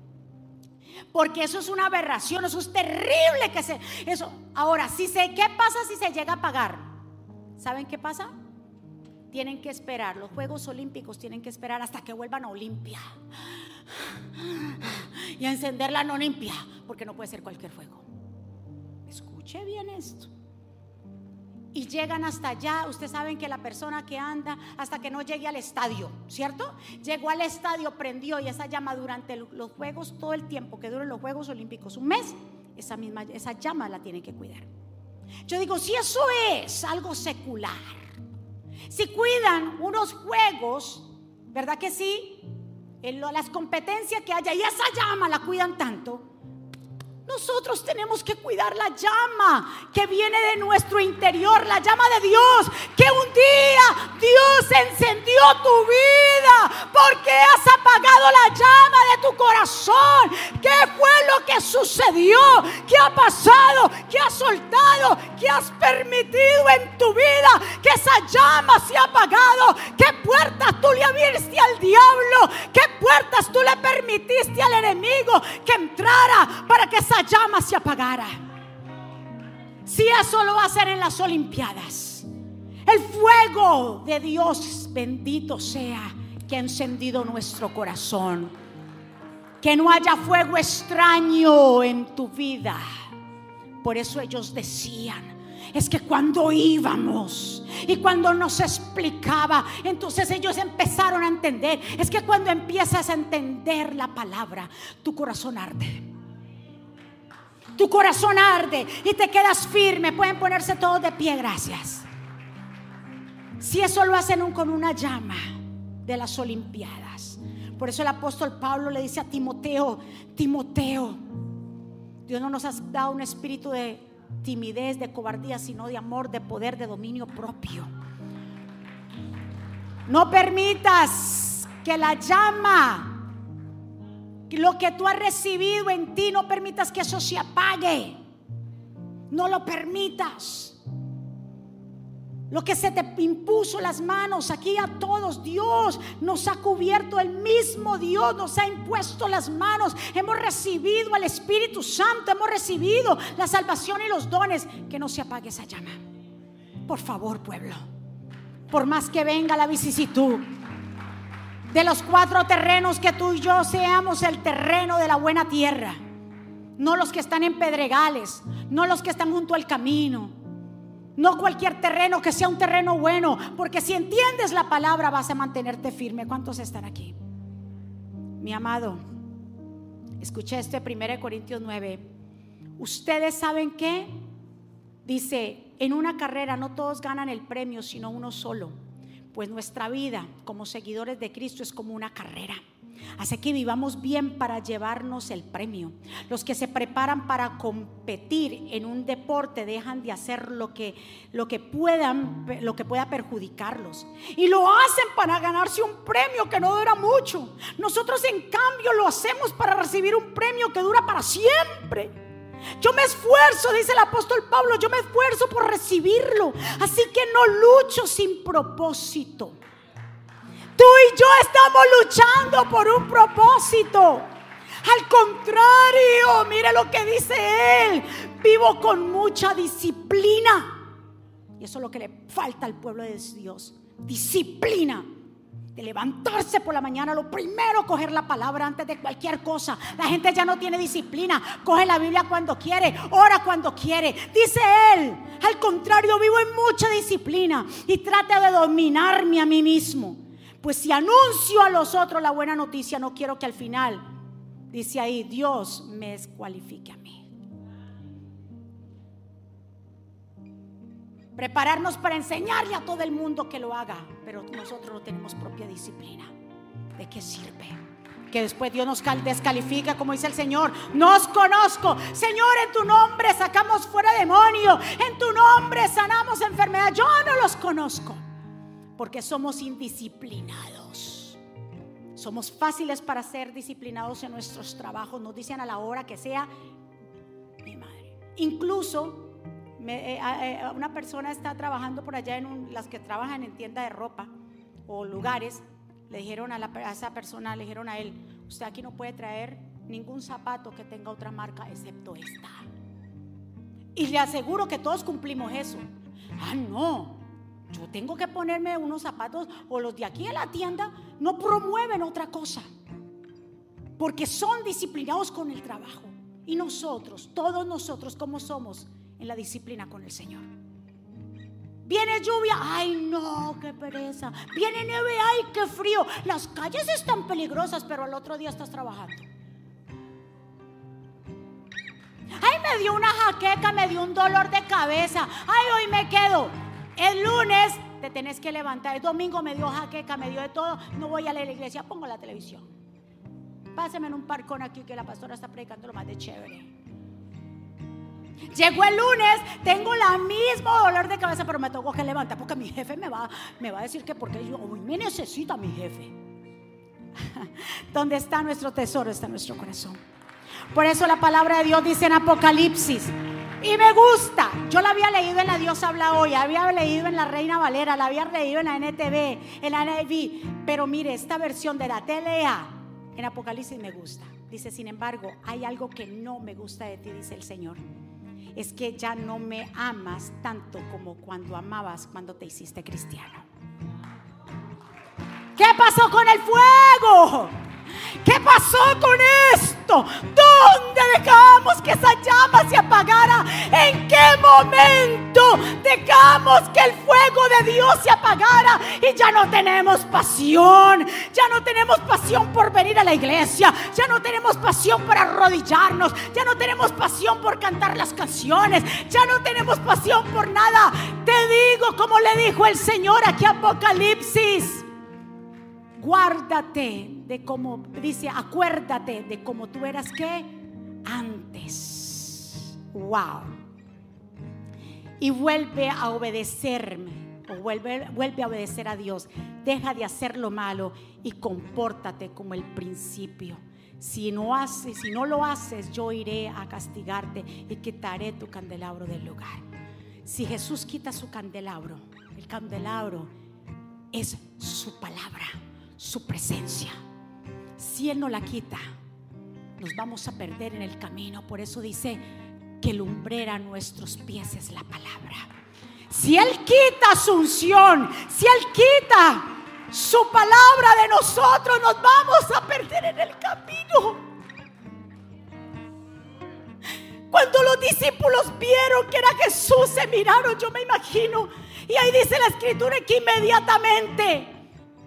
Porque eso es una aberración, eso es terrible que se. Eso. Ahora, si se, ¿qué pasa si se llega a apagar? ¿Saben qué pasa? Tienen que esperar, los Juegos Olímpicos tienen que esperar hasta que vuelvan a Olimpia. Y a encender la no Olimpia, porque no puede ser cualquier fuego. Escuche bien esto. Y llegan hasta allá, ustedes saben que la persona que anda hasta que no llegue al estadio, ¿cierto? Llegó al estadio, prendió y esa llama durante los Juegos, todo el tiempo que duren los Juegos Olímpicos, un mes, esa misma esa llama la tienen que cuidar. Yo digo, si eso es algo secular, si cuidan unos juegos, ¿verdad que sí? En las competencias que haya y esa llama la cuidan tanto. Nosotros tenemos que cuidar la llama que viene de nuestro interior, la llama de Dios, que un día Dios encendió tu vida porque has apagado la llama de tu corazón. ¿Qué fue lo que sucedió? ¿Qué ha pasado? ¿Qué has soltado? ¿Qué has permitido en tu vida que esa llama se ha apagado? ¿Qué puertas tú le abriste al diablo? ¿Qué puertas tú le permitiste al enemigo que entrara para que esa llama se apagara. Si eso lo va a hacer en las Olimpiadas, El fuego de Dios bendito sea que ha encendido nuestro corazón. Que no haya fuego extraño en tu vida. Por eso ellos decían, es que cuando íbamos y cuando nos explicaba, entonces ellos empezaron a entender. Es que cuando empiezas a entender la palabra, tu corazón arde. Tu corazón arde y te quedas firme. Pueden ponerse todos de pie, gracias. Si eso lo hacen con una llama de las Olimpiadas. Por eso el apóstol Pablo le dice a Timoteo, Timoteo, Dios no nos ha dado un espíritu de timidez, de cobardía, sino de amor, de poder, de dominio propio. No permitas que la llama, lo que tú has recibido en ti, no permitas que eso se apague. No lo permitas. Lo que se te impuso las manos aquí a todos, Dios nos ha cubierto, el mismo Dios nos ha impuesto las manos. Hemos recibido al Espíritu Santo, hemos recibido la salvación y los dones. Que no se apague esa llama. Por favor, pueblo, por más que venga la vicisitud de los cuatro terrenos, que tú y yo seamos el terreno de la buena tierra. No los que están en pedregales, no los que están junto al camino no cualquier terreno que sea un terreno bueno, porque si entiendes la palabra vas a mantenerte firme. ¿Cuántos están aquí? Mi amado, escuché este 1 Corintios 9. Ustedes saben que dice, en una carrera no todos ganan el premio, sino uno solo. Pues nuestra vida como seguidores de Cristo es como una carrera. Así que vivamos bien para llevarnos el premio. Los que se preparan para competir en un deporte dejan de hacer lo que, lo que puedan, lo que pueda perjudicarlos. Y lo hacen para ganarse un premio que no dura mucho. Nosotros en cambio lo hacemos para recibir un premio que dura para siempre. Yo me esfuerzo, dice el apóstol Pablo, yo me esfuerzo por recibirlo. Así que no lucho sin propósito. Tú y yo estamos luchando por un propósito. Al contrario, mire lo que dice él. Vivo con mucha disciplina. Y eso es lo que le falta al pueblo de Dios. Disciplina. De levantarse por la mañana, lo primero coger la palabra antes de cualquier cosa. La gente ya no tiene disciplina. Coge la Biblia cuando quiere, ora cuando quiere. Dice él, al contrario, vivo en mucha disciplina y trate de dominarme a mí mismo. Pues si anuncio a los otros la buena noticia, no quiero que al final, dice ahí, Dios me descualifique a mí. Prepararnos para enseñarle a todo el mundo que lo haga, pero nosotros no tenemos propia disciplina. ¿De qué sirve? Que después Dios nos descalifica, como dice el Señor. Nos conozco. Señor, en tu nombre sacamos fuera demonio. En tu nombre sanamos enfermedad. Yo no los conozco porque somos indisciplinados. Somos fáciles para ser disciplinados en nuestros trabajos. Nos dicen a la hora que sea, mi madre. Incluso eh, eh, una persona está trabajando por allá en las que trabajan en tienda de ropa o lugares. Le dijeron a, a esa persona, le dijeron a él, usted aquí no puede traer ningún zapato que tenga otra marca excepto esta. Y le aseguro que todos cumplimos eso. Ah, no, yo tengo que ponerme unos zapatos o los de aquí en la tienda no promueven otra cosa. Porque son disciplinados con el trabajo. Y nosotros, todos nosotros, ¿cómo somos en la disciplina con el Señor? Viene lluvia, ay no, qué pereza. Viene nieve, ay qué frío. Las calles están peligrosas, pero al otro día estás trabajando. Ay, me dio una jaqueca, me dio un dolor de cabeza. Ay, hoy me quedo. El lunes te tenés que levantar. El domingo me dio jaqueca, me dio de todo. No voy a la iglesia, pongo la televisión. Páseme en un parcón aquí que la pastora está predicando lo más de chévere. Llegó el lunes, tengo la mismo dolor de cabeza, pero me tengo que levantar porque mi jefe me va, me va a decir que porque yo hoy me necesita mi jefe. [LAUGHS] Donde está nuestro tesoro está nuestro corazón. Por eso la palabra de Dios dice en Apocalipsis y me gusta. Yo la había leído en La Dios habla hoy, había leído en La Reina Valera, la había leído en la NTV, en la NIV. Pero mire, esta versión de la TLA en Apocalipsis me gusta. Dice, sin embargo, hay algo que no me gusta de ti, dice el Señor. Es que ya no me amas tanto como cuando amabas cuando te hiciste cristiano. ¿Qué pasó con el fuego? ¿Qué pasó con esto? ¿Dónde dejamos que esa llama se apagara? ¿En qué momento dejamos que el fuego de Dios se apagara? Y ya no tenemos pasión, ya no tenemos pasión por venir a la iglesia, ya no tenemos pasión por arrodillarnos, ya no tenemos pasión por cantar las canciones, ya no tenemos pasión por nada. Te digo como le dijo el Señor aquí Apocalipsis guárdate de cómo, dice, acuérdate de cómo tú eras que antes. Wow. Y vuelve a obedecerme. O vuelve, vuelve a obedecer a Dios. Deja de hacer lo malo y compórtate como el principio. Si no haces, si no lo haces, yo iré a castigarte y quitaré tu candelabro del lugar. Si Jesús quita su candelabro, el candelabro es su palabra su presencia. Si Él no la quita, nos vamos a perder en el camino. Por eso dice que lumbrera nuestros pies es la palabra. Si Él quita su unción, si Él quita su palabra de nosotros, nos vamos a perder en el camino. Cuando los discípulos vieron que era Jesús, se miraron, yo me imagino. Y ahí dice la escritura que inmediatamente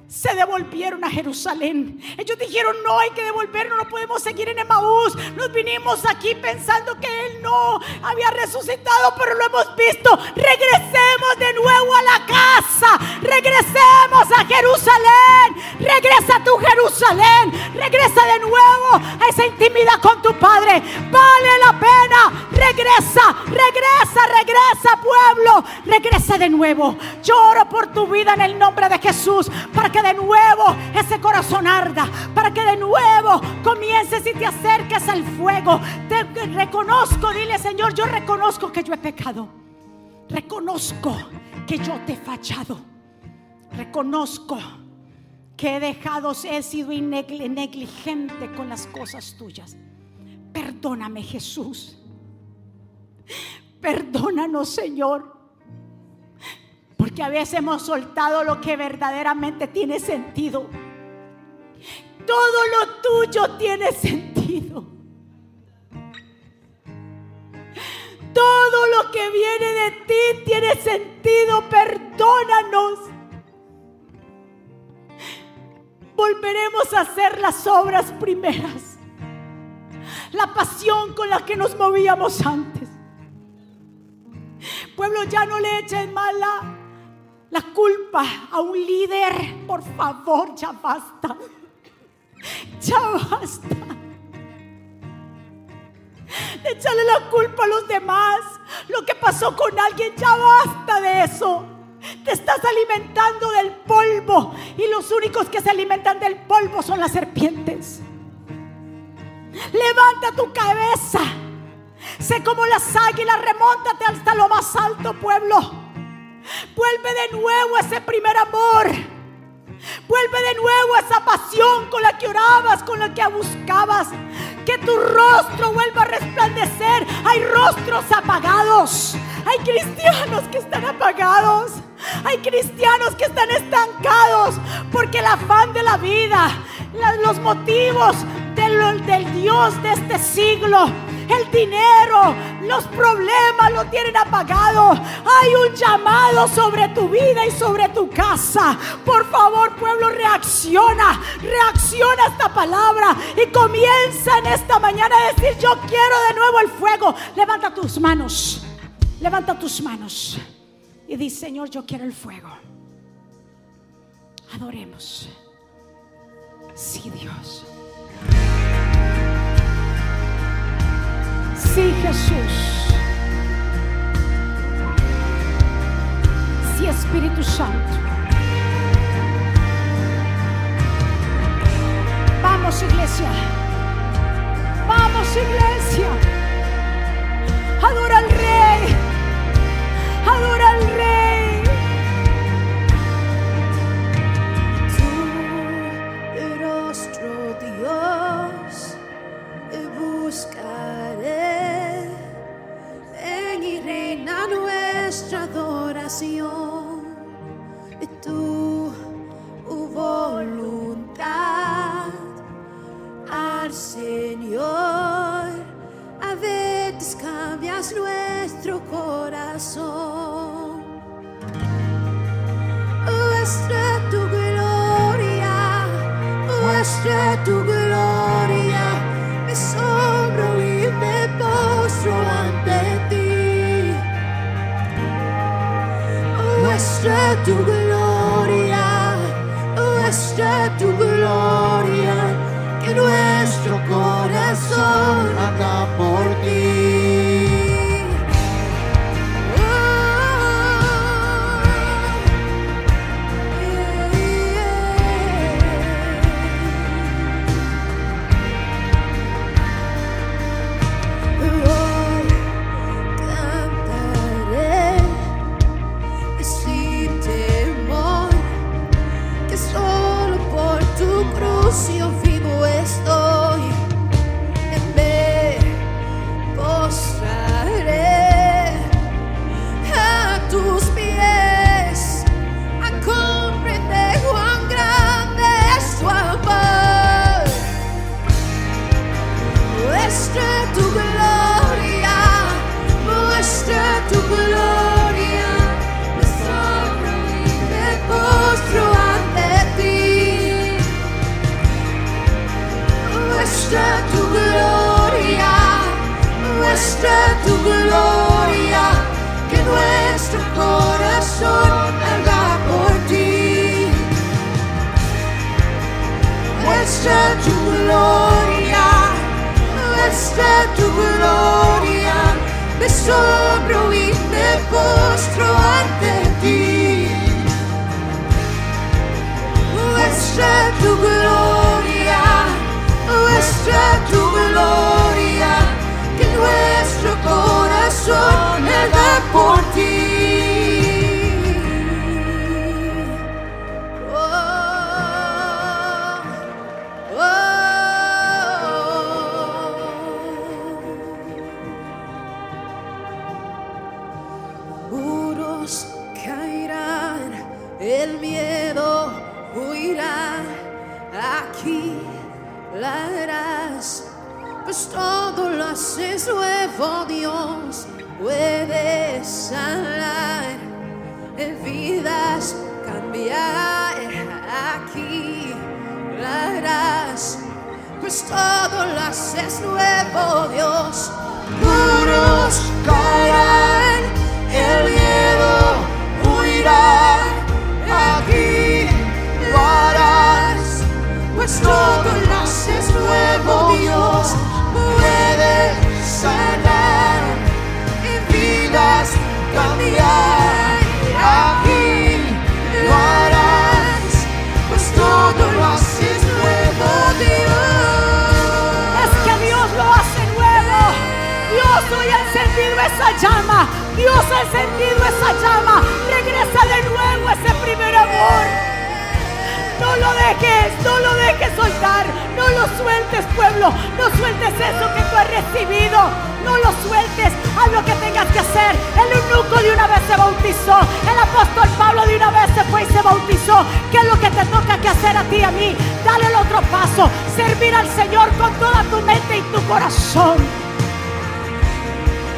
se devolvieron a Jerusalén. Ellos dijeron, no hay que devolvernos, no podemos seguir en Emaús. Nos vinimos aquí pensando que Él no había resucitado, pero lo hemos visto. Regresemos de nuevo a la casa. Regresemos a Jerusalén. Regresa a tu Jerusalén. Regresa de nuevo a esa intimidad con tu Padre. Vale la pena. Regresa, regresa, regresa pueblo. Regresa de nuevo. Lloro por tu vida en el nombre de Jesús. Para que de nuevo ese corazón arda, para que de nuevo comiences y te acerques al fuego. Te reconozco, dile Señor, yo reconozco que yo he pecado. Reconozco que yo te he fallado. Reconozco que he dejado, he sido negligente con las cosas tuyas. Perdóname Jesús. Perdónanos Señor. Porque a veces hemos soltado lo que verdaderamente tiene sentido. Todo lo tuyo tiene sentido. Todo lo que viene de ti tiene sentido. Perdónanos. Volveremos a hacer las obras primeras. La pasión con la que nos movíamos antes. Pueblo, ya no le echen mala la culpa a un líder, por favor, ya basta. Ya basta. Échale la culpa a los demás. Lo que pasó con alguien, ya basta de eso. Te estás alimentando del polvo y los únicos que se alimentan del polvo son las serpientes. Levanta tu cabeza. Sé como las águilas, remóntate hasta lo más alto, pueblo. Vuelve de nuevo ese primer amor. Vuelve de nuevo esa pasión con la que orabas, con la que buscabas. Que tu rostro vuelva a resplandecer. Hay rostros apagados. Hay cristianos que están apagados. Hay cristianos que están estancados porque el afán de la vida, los motivos del, del Dios de este siglo el dinero, los problemas lo tienen apagado. Hay un llamado sobre tu vida y sobre tu casa. Por favor, pueblo, reacciona, reacciona a esta palabra y comienza en esta mañana a decir, yo quiero de nuevo el fuego. Levanta tus manos, levanta tus manos y di, Señor, yo quiero el fuego. Adoremos. Sí, Dios. Sí, Jesús. Sí, Espíritu Santo. Vamos, iglesia. Vamos, iglesia. Adora al Dios ha encendido esa llama. Regresa de nuevo ese primer amor. No lo dejes, no lo dejes soltar. No lo sueltes, pueblo. No sueltes eso que tú has recibido. No lo sueltes. Haz lo que tengas que hacer. El eunuco de una vez se bautizó. El apóstol Pablo de una vez se fue y se bautizó. ¿Qué es lo que te toca que hacer a ti y a mí? Dale el otro paso. Servir al Señor con toda tu mente y tu corazón.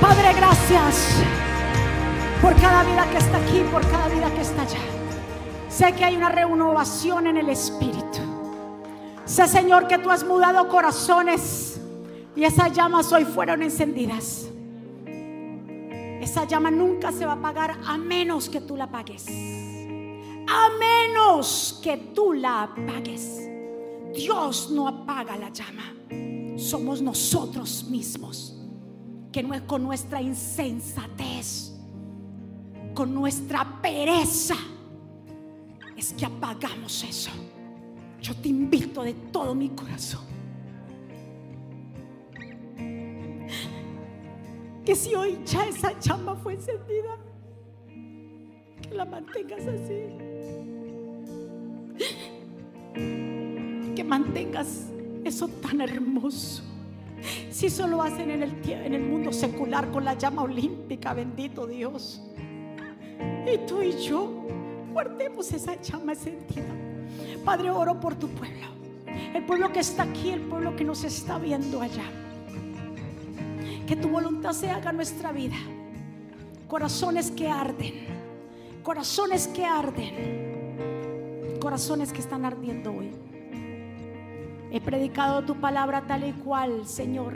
Padre, gracias por cada vida que está aquí, por cada vida que está allá. Sé que hay una renovación en el Espíritu. Sé, Señor, que tú has mudado corazones y esas llamas hoy fueron encendidas. Esa llama nunca se va a apagar a menos que tú la apagues. A menos que tú la apagues. Dios no apaga la llama. Somos nosotros mismos que no es con nuestra insensatez, con nuestra pereza, es que apagamos eso. Yo te invito de todo mi corazón. Que si hoy ya esa llama fue encendida, que la mantengas así. Que mantengas eso tan hermoso. Si eso lo hacen en el, en el mundo secular con la llama olímpica, bendito Dios. Y tú y yo guardemos esa llama encendida. Padre, oro por tu pueblo. El pueblo que está aquí, el pueblo que nos está viendo allá. Que tu voluntad se haga en nuestra vida. Corazones que arden. Corazones que arden. corazones que están ardiendo hoy. He predicado tu palabra tal y cual, Señor.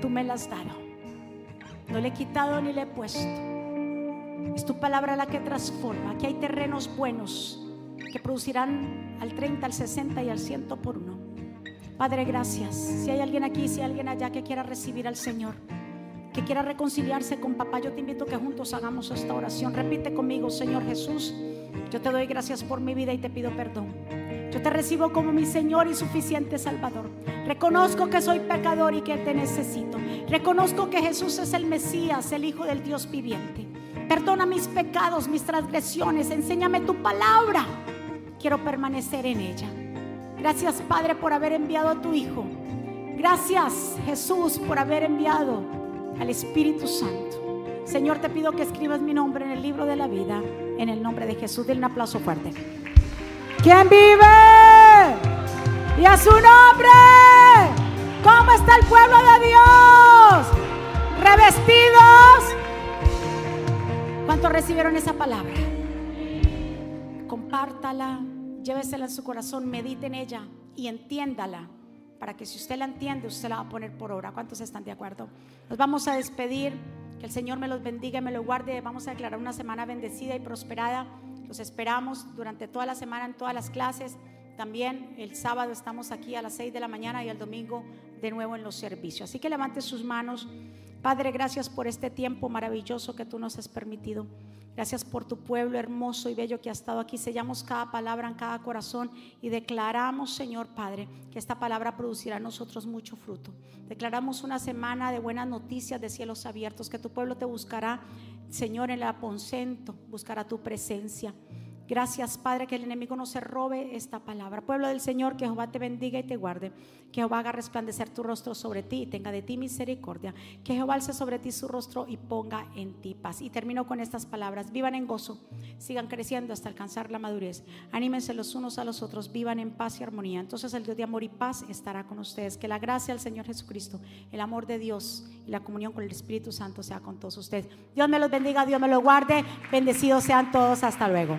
Tú me la has dado. No le he quitado ni le he puesto. Es tu palabra la que transforma. Aquí hay terrenos buenos que producirán al 30, al 60 y al 100 por uno. Padre, gracias. Si hay alguien aquí, si hay alguien allá que quiera recibir al Señor, que quiera reconciliarse con papá, yo te invito a que juntos hagamos esta oración. Repite conmigo, Señor Jesús, yo te doy gracias por mi vida y te pido perdón. Yo te recibo como mi Señor y suficiente Salvador. Reconozco que soy pecador y que te necesito. Reconozco que Jesús es el Mesías, el Hijo del Dios viviente. Perdona mis pecados, mis transgresiones. Enséñame tu palabra. Quiero permanecer en ella. Gracias Padre por haber enviado a tu Hijo. Gracias Jesús por haber enviado al Espíritu Santo. Señor, te pido que escribas mi nombre en el libro de la vida. En el nombre de Jesús. Denle un aplauso fuerte. ¿Quién vive? Y a su nombre. ¿Cómo está el pueblo de Dios? Revestidos. ¿Cuántos recibieron esa palabra? Compártala, llévesela en su corazón, medite en ella y entiéndala. Para que si usted la entiende, usted la va a poner por obra. ¿Cuántos están de acuerdo? Nos vamos a despedir. Que el Señor me los bendiga y me lo guarde. Vamos a declarar una semana bendecida y prosperada. Los esperamos durante toda la semana en todas las clases. También el sábado estamos aquí a las 6 de la mañana y el domingo de nuevo en los servicios. Así que levante sus manos. Padre, gracias por este tiempo maravilloso que tú nos has permitido. Gracias por tu pueblo hermoso y bello que ha estado aquí. Sellamos cada palabra en cada corazón y declaramos, Señor Padre, que esta palabra producirá en nosotros mucho fruto. Declaramos una semana de buenas noticias, de cielos abiertos, que tu pueblo te buscará Señor, en el aposento buscará tu presencia. Gracias, Padre, que el enemigo no se robe esta palabra. Pueblo del Señor, que Jehová te bendiga y te guarde. Que Jehová haga resplandecer tu rostro sobre ti y tenga de ti misericordia. Que Jehová alce sobre ti su rostro y ponga en ti paz. Y termino con estas palabras. Vivan en gozo, sigan creciendo hasta alcanzar la madurez. Anímense los unos a los otros, vivan en paz y armonía. Entonces el Dios de amor y paz estará con ustedes. Que la gracia del Señor Jesucristo, el amor de Dios y la comunión con el Espíritu Santo sea con todos ustedes. Dios me los bendiga, Dios me los guarde. Bendecidos sean todos. Hasta luego.